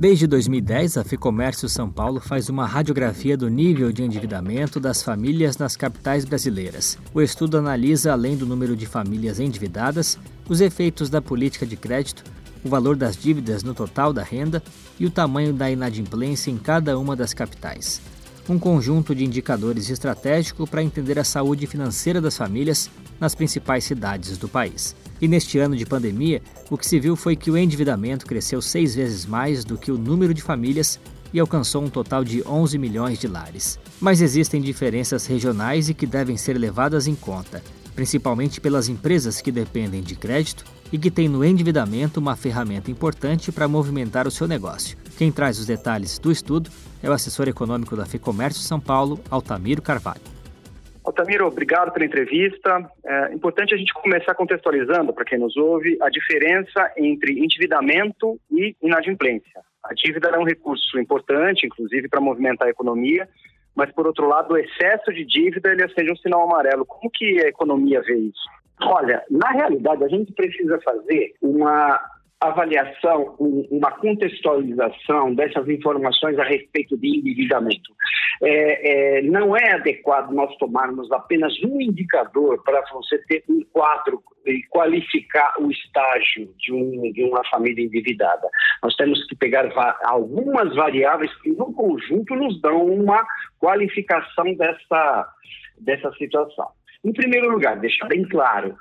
Desde 2010, a Ficomércio São Paulo faz uma radiografia do nível de endividamento das famílias nas capitais brasileiras. O estudo analisa, além do número de famílias endividadas, os efeitos da política de crédito, o valor das dívidas no total da renda e o tamanho da inadimplência em cada uma das capitais. Um conjunto de indicadores estratégico para entender a saúde financeira das famílias nas principais cidades do país. E neste ano de pandemia, o que se viu foi que o endividamento cresceu seis vezes mais do que o número de famílias e alcançou um total de 11 milhões de lares. Mas existem diferenças regionais e que devem ser levadas em conta, principalmente pelas empresas que dependem de crédito e que têm no endividamento uma ferramenta importante para movimentar o seu negócio. Quem traz os detalhes do estudo é o assessor econômico da Ficomércio São Paulo, Altamiro Carvalho. Altamiro, obrigado pela entrevista. É importante a gente começar contextualizando, para quem nos ouve, a diferença entre endividamento e inadimplência. A dívida é um recurso importante, inclusive, para movimentar a economia, mas, por outro lado, o excesso de dívida ele acende um sinal amarelo. Como que a economia vê isso? Olha, na realidade, a gente precisa fazer uma avaliação, uma contextualização dessas informações a respeito de endividamento. É, é, não é adequado nós tomarmos apenas um indicador para você ter um quadro e qualificar o estágio de, um, de uma família endividada. Nós temos que pegar algumas variáveis que, no conjunto, nos dão uma qualificação dessa, dessa situação. Em primeiro lugar, deixar bem claro,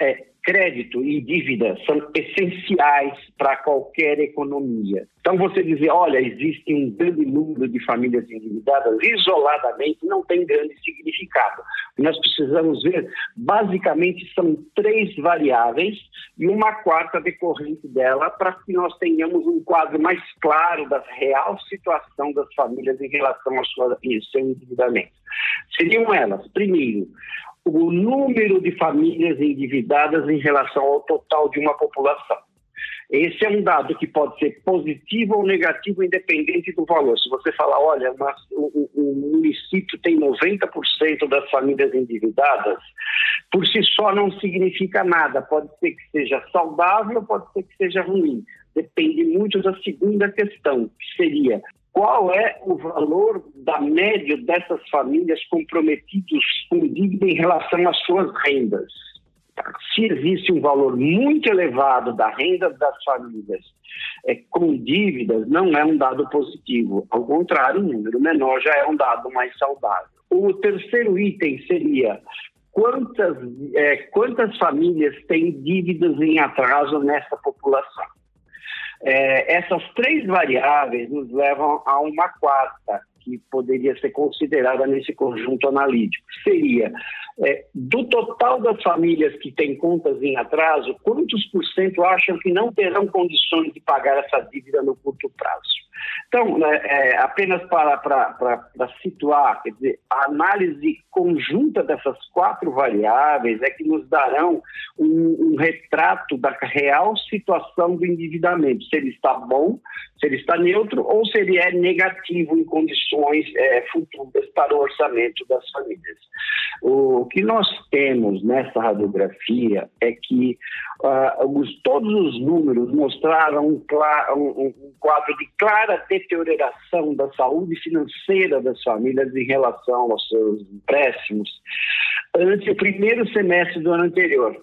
é, crédito e dívida são essenciais para qualquer economia. Então, você dizer, olha, existe um grande número de famílias endividadas, isoladamente, não tem grande significado. Nós precisamos ver, basicamente, são três variáveis e uma quarta decorrente dela para que nós tenhamos um quadro mais claro da real situação das famílias em relação ao seu endividamento. Seriam elas, primeiro, o número de famílias endividadas em relação ao total de uma população. Esse é um dado que pode ser positivo ou negativo, independente do valor. Se você falar, olha, o, o, município tem 90% das famílias endividadas, por si só não significa nada. Pode ser que seja saudável, pode ser que seja ruim. Depende muito da segunda questão, que seria qual é o valor da média dessas famílias comprometidas com dívida em relação às suas rendas. Se existe um valor muito elevado da renda das famílias é, com dívidas, não é um dado positivo. Ao contrário, um número menor já é um dado mais saudável. O terceiro item seria quantas, é, quantas famílias têm dívidas em atraso nessa população. É, essas três variáveis nos levam a uma quarta, que poderia ser considerada nesse conjunto analítico. Seria, é, do total das famílias que têm contas em atraso, quantos por cento acham que não terão condições de pagar essa dívida no curto prazo? Então, né, é, apenas para, para, para, para situar, quer dizer, a análise conjunta dessas quatro variáveis é que nos darão um, um retrato da real situação do endividamento, se ele está bom, se ele está neutro ou se ele é negativo em condições é, futuras para o orçamento das famílias. O que nós temos nessa radiografia é que uh, os, todos os números mostraram um, um, um quadro de clara deterioração da saúde financeira das famílias em relação aos seus empréstimos ante o primeiro semestre do ano anterior.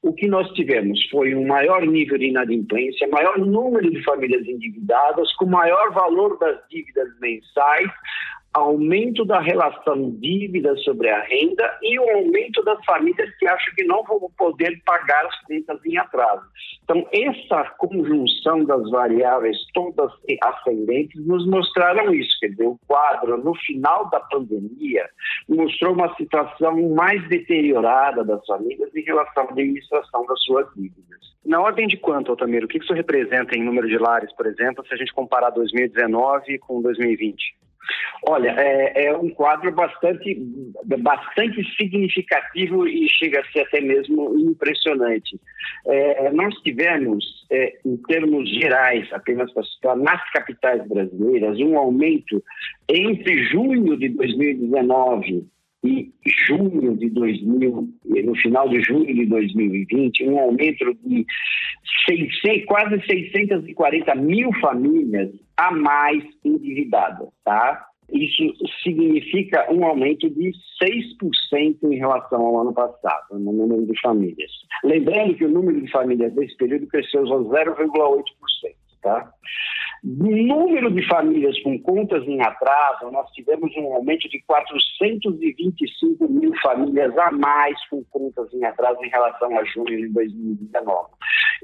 O que nós tivemos foi um maior nível de inadimplência, maior número de famílias endividadas, com maior valor das dívidas mensais, aumento da relação dívida sobre a renda e o aumento das famílias que acham que não vão poder pagar as contas em atraso. Então, essa conjunção das variáveis todas ascendentes nos mostraram isso. Quer dizer, o quadro, no final da pandemia, mostrou uma situação mais deteriorada das famílias em relação à administração das suas dívidas. Na ordem de quanto, Altamiro? O que isso representa em número de lares, por exemplo, se a gente comparar 2019 com 2020? Olha, é, é, um quadro bastante, bastante significativo e chega a ser até mesmo impressionante. É, nós tivemos, é, em termos gerais, apenas para citar, nas capitais brasileiras, um aumento entre junho de 2019 e junho de 2000, no final de junho de 2020, um aumento de 600, quase 640 mil famílias a mais endividadas, tá? Isso significa um aumento de 6% em relação ao ano passado, no número de famílias. Lembrando que o número de famílias desse período cresceu só 0,8%. Tá? No número de famílias com contas em atraso, nós tivemos um aumento de 425 mil famílias a mais com contas em atraso em relação a junho de 2019.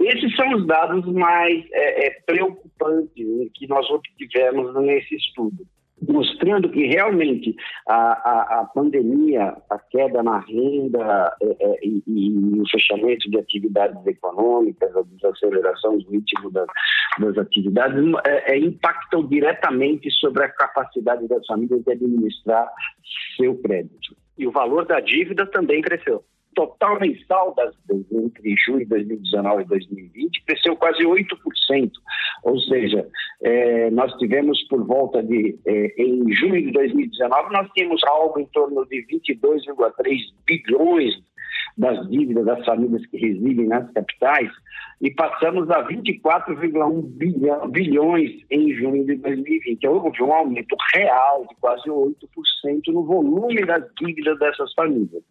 Esses são os dados mais é, é, preocupantes que nós obtivemos nesse estudo mostrando que realmente a, a, a, pandemia, a queda na renda é, é, e, e, o fechamento de atividades econômicas, a desaceleração do ritmo das, das atividades, é, é, impactam diretamente sobre a capacidade das famílias de administrar seu crédito. E o valor da dívida também cresceu total mensal das, entre junho de 2019 e 2020 cresceu quase 8%. Ou seja, é, nós tivemos por volta de, é, em junho de 2019, nós tínhamos algo em torno de 22,3 bilhões das dívidas das famílias que residem nas capitais e passamos a 24,1 bilhões em junho de 2020. Houve um aumento real de quase 8% no volume das dívidas dessas famílias.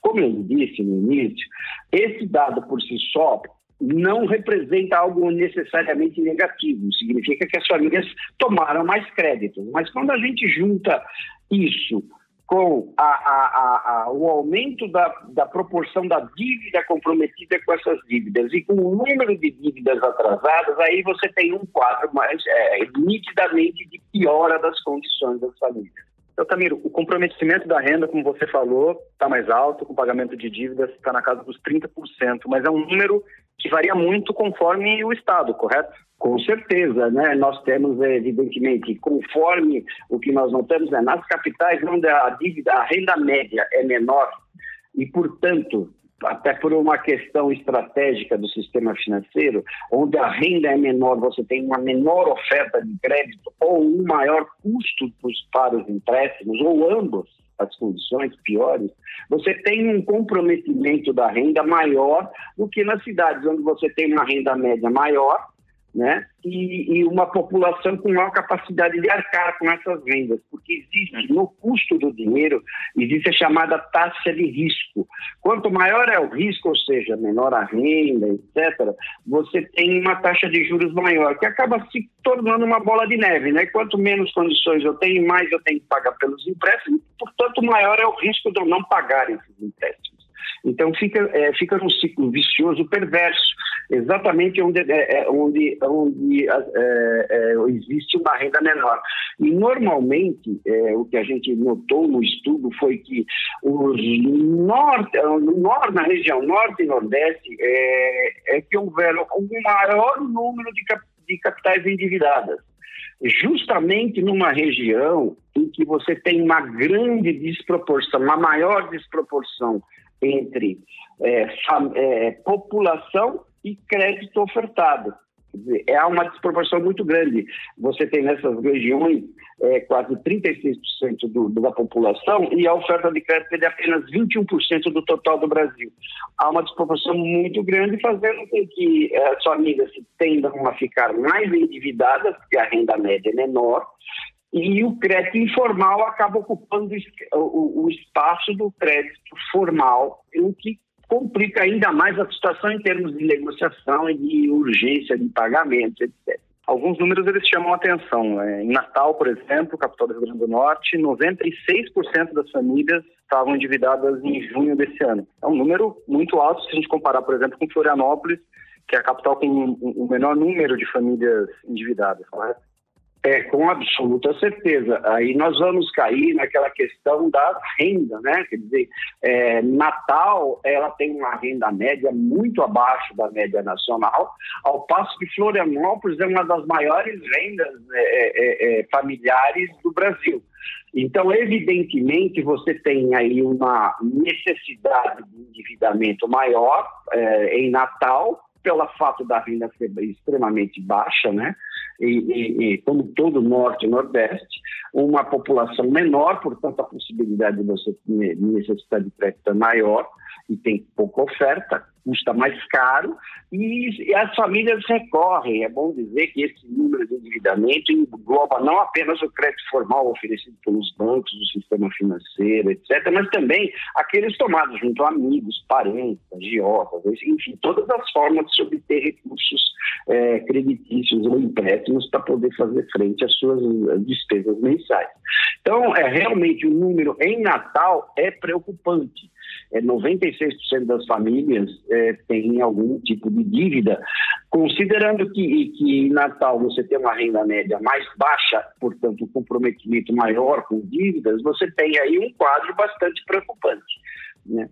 Como eu disse no início, esse dado por si só não representa algo necessariamente negativo, significa que as famílias tomaram mais crédito. Mas quando a gente junta isso com a, a, a, o aumento da, da proporção da dívida comprometida com essas dívidas e com o número de dívidas atrasadas, aí você tem um quadro mais é, nitidamente de piora das condições das famílias. Então, Tamiro, o comprometimento da renda, como você falou, está mais alto, com pagamento de dívidas está na casa dos 30%, mas é um número que varia muito conforme o Estado, correto? Com certeza, né? Nós temos, evidentemente, conforme o que nós notamos, né? nas capitais onde a dívida, a renda média é menor e, portanto, até por uma questão estratégica do sistema financeiro, onde a renda é menor, você tem uma menor oferta de crédito ou um maior custo para os empréstimos, ou ambos as condições piores, você tem um comprometimento da renda maior do que nas cidades onde você tem uma renda média maior né? E, e, uma população com maior capacidade de arcar com essas vendas, porque existe no custo do dinheiro, existe a chamada taxa de risco. Quanto maior é o risco, ou seja, menor a renda, etc., você tem uma taxa de juros maior, que acaba se tornando uma bola de neve. Né? Quanto menos condições eu tenho, mais eu tenho que pagar pelos empréstimos, portanto, maior é o risco de eu não pagar esses empréstimos. Então fica, é, fica num ciclo vicioso perverso, exatamente onde, é, é onde, onde é, é, existe uma renda menor. E normalmente é, o que a gente notou no estudo foi que os norte, no norte, na região norte e nordeste é, que houveram um maior número de, cap, de capitais endividadas justamente numa região em que você tem uma grande desproporção, uma maior desproporção entre é, é, população e crédito ofertado. Dizer, é uma desproporção muito grande. Você tem nessas regiões é, quase 36% do, da população e a oferta de crédito é de apenas 21% do total do Brasil. Há uma desproporção muito grande, fazendo com que é, as famílias tendam a ficar mais endividadas, porque a renda média é menor, e o crédito informal acaba ocupando o, o espaço do crédito formal, o que complica ainda mais a situação em termos de negociação e de urgência de pagamento, etc. Alguns números eles chamam a atenção. É, em Natal, por exemplo, capital do Rio Grande do Norte, 96% das famílias estavam endividadas em junho desse ano. É um número muito alto se a gente comparar, por exemplo, com Florianópolis, que é a capital com o menor número de famílias endividadas, correto? É, com absoluta certeza. Aí nós vamos cair naquela questão da renda, né? Quer dizer, é, Natal, ela tem uma renda média muito abaixo da média nacional, ao passo que Florianópolis é uma das maiores rendas é, é, é familiares do Brasil. Então, evidentemente, você tem aí uma necessidade de endividamento maior é, em Natal, pelo fato da renda ser extremamente baixa, né? E, e, e, como todo o norte e nordeste, uma população menor, portanto a possibilidade de você ter necessidade de crédito é maior e tem pouca oferta, custa mais caro e, as famílias recorrem. É bom dizer que esse número de endividamento engloba não apenas o crédito formal oferecido pelos bancos, do sistema financeiro, etc., mas também aqueles tomados junto a amigos, parentes, agiotas, enfim, todas as formas de se obter recursos é, creditícios ou empréstimos para poder fazer frente às suas despesas mensais. Então, é realmente o número em Natal é preocupante é, 96% das famílias é, têm algum tipo de dívida, considerando que, que em Natal você tem uma renda média mais baixa, portanto um comprometimento maior com dívidas, você tem aí um quadro bastante preocupante. Né?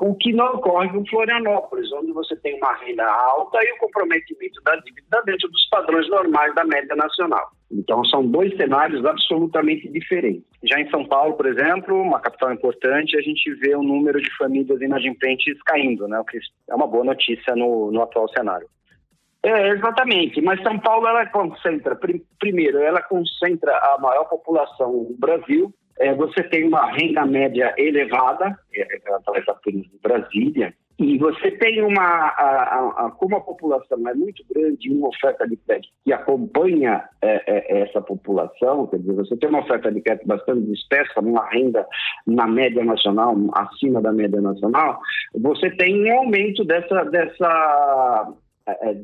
O que não ocorre com Florianópolis, onde você tem uma renda alta e o comprometimento da dívida dentro dos padrões normais da média nacional. Então, são dois cenários absolutamente diferentes. Já em São Paulo, por exemplo, uma capital importante, a gente vê o número de famílias inadimplentes caindo, né? o que é uma boa notícia no, no atual cenário. É, exatamente, mas São Paulo ela concentra, primeiro, ela concentra a maior população do Brasil, é, você tem uma renda média elevada, é, através apenas de Brasília, e você tem uma, a, a, a, como a população é muito grande, uma oferta de crédito que acompanha é, é, essa população, quer dizer, você tem uma oferta de crédito bastante dispersa, uma renda na média nacional, acima da média nacional, você tem um aumento dessa, dessa é, é,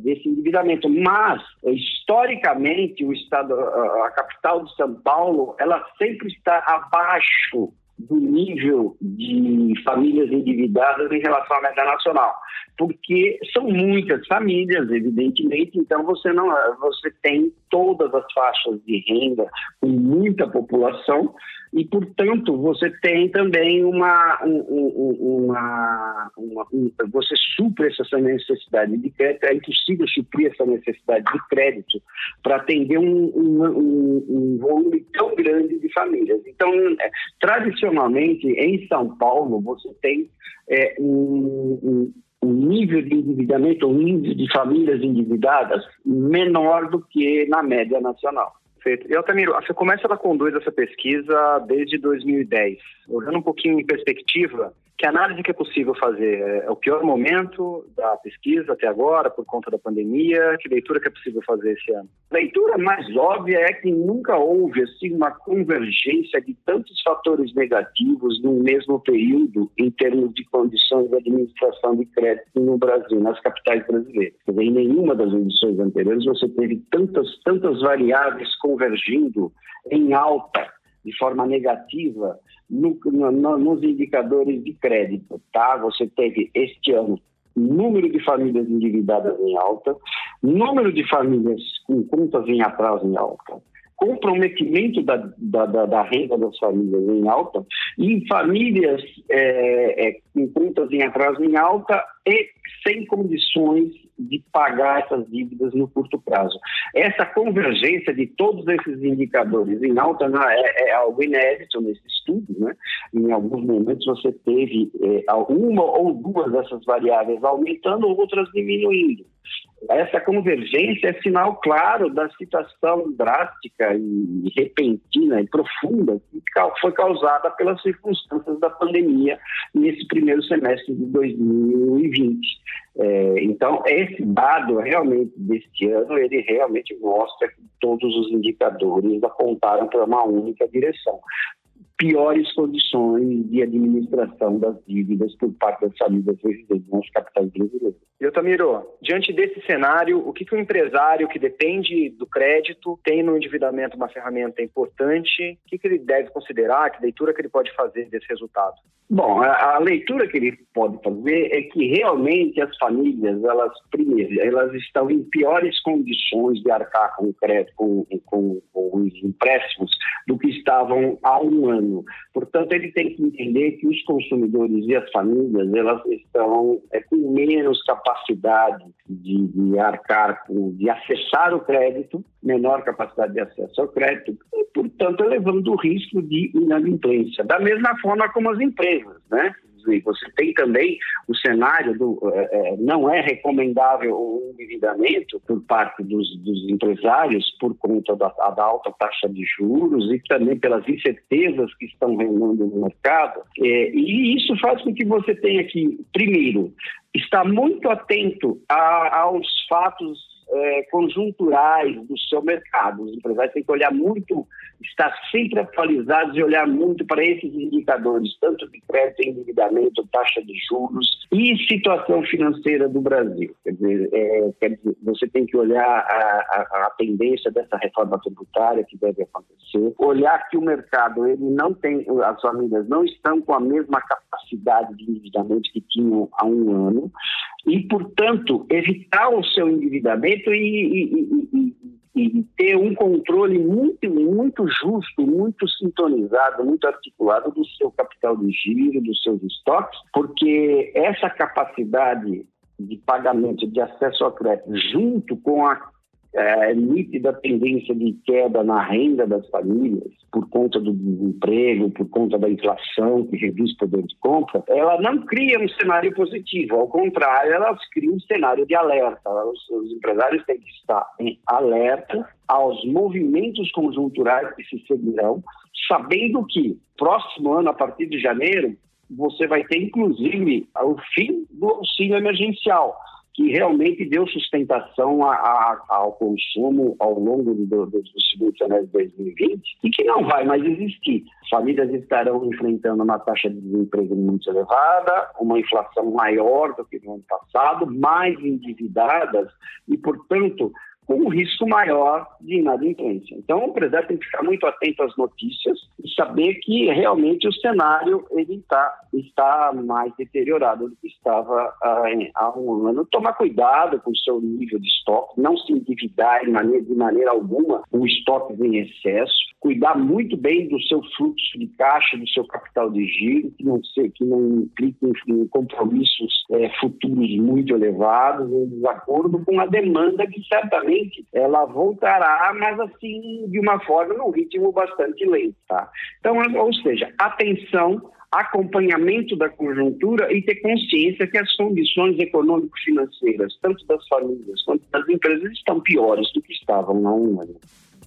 desse endividamento. Mas, historicamente, o estado, a capital de São Paulo, ela sempre está abaixo do nível de famílias endividadas em relação à média nacional, porque são muitas famílias, evidentemente, então você não você tem todas as faixas de renda com muita população e, portanto, você tem também uma, uma, uma, você supre essa necessidade de crédito, é impossível suprir essa necessidade de crédito para atender um, um, um, volume tão grande de famílias. Então, é, tradicionalmente, em São Paulo, você tem é, um, um nível de endividamento, um índice de famílias endividadas menor do que na média nacional. Perfeito. E Altamiro, você começa a conduz essa pesquisa desde 2010. Olhando um pouquinho em perspectiva, que análise que é possível fazer? É, é o pior momento da pesquisa até agora, por conta da pandemia? Que leitura que é possível fazer esse ano? A leitura mais óbvia é que nunca houve assim, uma convergência de tantos fatores negativos no mesmo período em termos de condições de administração de crédito no Brasil, nas capitais brasileiras. Dizer, em nenhuma das edições anteriores você teve tantas, tantas variáveis convergindo em alta de forma negativa no, no, nos indicadores de crédito, tá? Você teve este ano número de famílias endividadas em alta, número de famílias com contas em atraso em alta, comprometimento da, da, da, da, renda das famílias em alta e famílias é, é, com contas em atraso em alta e sem condições de pagar essas dívidas no curto prazo. Essa convergência de todos esses indicadores em alta é, é algo inédito nesse estudo. Né? Em alguns momentos você teve é, uma ou duas dessas variáveis aumentando, outras diminuindo. Essa convergência é sinal claro da situação drástica e repentina e profunda que foi causada pelas circunstâncias da pandemia nesse primeiro semestre de 2020. É, então, esse dado realmente deste ano, ele realmente mostra que todos os indicadores apontaram para uma única direção piores condições de administração das dívidas por parte das famílias residentes nas capitais brasileiras. E Otamiro, diante desse cenário, o que, que o empresário que depende do crédito tem no endividamento uma ferramenta importante? O que, que ele deve considerar? Que leitura que ele pode fazer desse resultado? Bom, a, a leitura que ele pode fazer é que realmente as famílias, elas, primeiro, elas estão em piores condições de arcar com o crédito, com, com, com os empréstimos, do que estavam há um ano. Portanto, ele tem que entender que os consumidores e as famílias, elas estão é, com menos capacidade de, de arcar, de acessar o crédito, menor capacidade de acesso ao crédito, e, portanto, elevando o risco de inadimplência. Da mesma forma como as empresas, né? Você tem também o cenário do é, não é recomendável o endividamento por parte dos, dos empresários por conta da, da, alta taxa de juros e também pelas incertezas que estão reinando no mercado. É, e isso faz com que você tenha que, primeiro, estar muito atento a, aos fatos é, conjunturais do seu mercado. Os empresários têm que olhar muito, estar sempre atualizados e olhar muito para esses indicadores, tanto de crédito endividamento, taxa de juros e situação financeira do Brasil. Quer dizer, é, quer dizer você tem que olhar a, a, a, tendência dessa reforma tributária que deve acontecer, olhar que o mercado ele não tem, as famílias não estão com a mesma capacidade de endividamento que tinham há um ano e, portanto, evitar o seu endividamento e, e, e, e, ter um controle muito, muito justo, muito sintonizado, muito articulado do seu capital de giro, dos seus estoques, porque essa capacidade de pagamento, de acesso ao crédito, junto com a é, nítida tendência de queda na renda das famílias por conta do desemprego, por conta da inflação que reduz o poder de compra, ela não cria um cenário positivo, ao contrário, elas criam um cenário de alerta. Os, os empresários têm que estar em alerta aos movimentos conjunturais que se seguirão, sabendo que próximo ano, a partir de janeiro, você vai ter inclusive o fim do auxílio emergencial que realmente deu sustentação a, a, ao consumo ao longo do, do, do segundo semestre de 2020 e que não vai mais existir. Famílias estarão enfrentando uma taxa de desemprego muito elevada, uma inflação maior do que no ano passado, mais endividadas e, portanto, com um risco maior de inadimplência. Então, o empresário tem que ficar muito atento às notícias e saber que realmente o cenário ele tá, está mais deteriorado do que estava ah, há um ano. Tomar cuidado com o seu nível de estoque, não se endividar de maneira, de maneira alguma com estoques em excesso, cuidar muito bem do seu fluxo de caixa, do seu capital de giro, que não, se, que não implique em compromissos é, futuros muito elevados, em desacordo com a demanda que certamente ela voltará, mas assim, de uma forma, num ritmo bastante lento, tá? Então, ou seja, atenção acompanhamento da conjuntura e ter consciência que as condições econômico-financeiras, tanto das famílias quanto das empresas, estão piores do que estavam há um ano.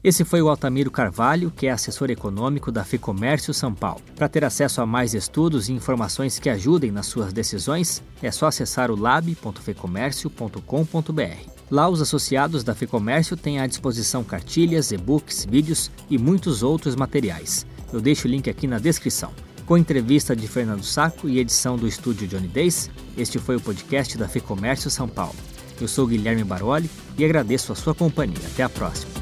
Esse foi o Altamiro Carvalho, que é assessor econômico da Ficomércio São Paulo. Para ter acesso a mais estudos e informações que ajudem nas suas decisões, é só acessar o lab.fecomércio.com.br. Lá, os associados da Ficomércio têm à disposição cartilhas, e-books, vídeos e muitos outros materiais. Eu deixo o link aqui na descrição. Com entrevista de Fernando Saco e edição do estúdio Johnny Days, este foi o podcast da Ficomércio São Paulo. Eu sou Guilherme Baroli e agradeço a sua companhia. Até a próxima.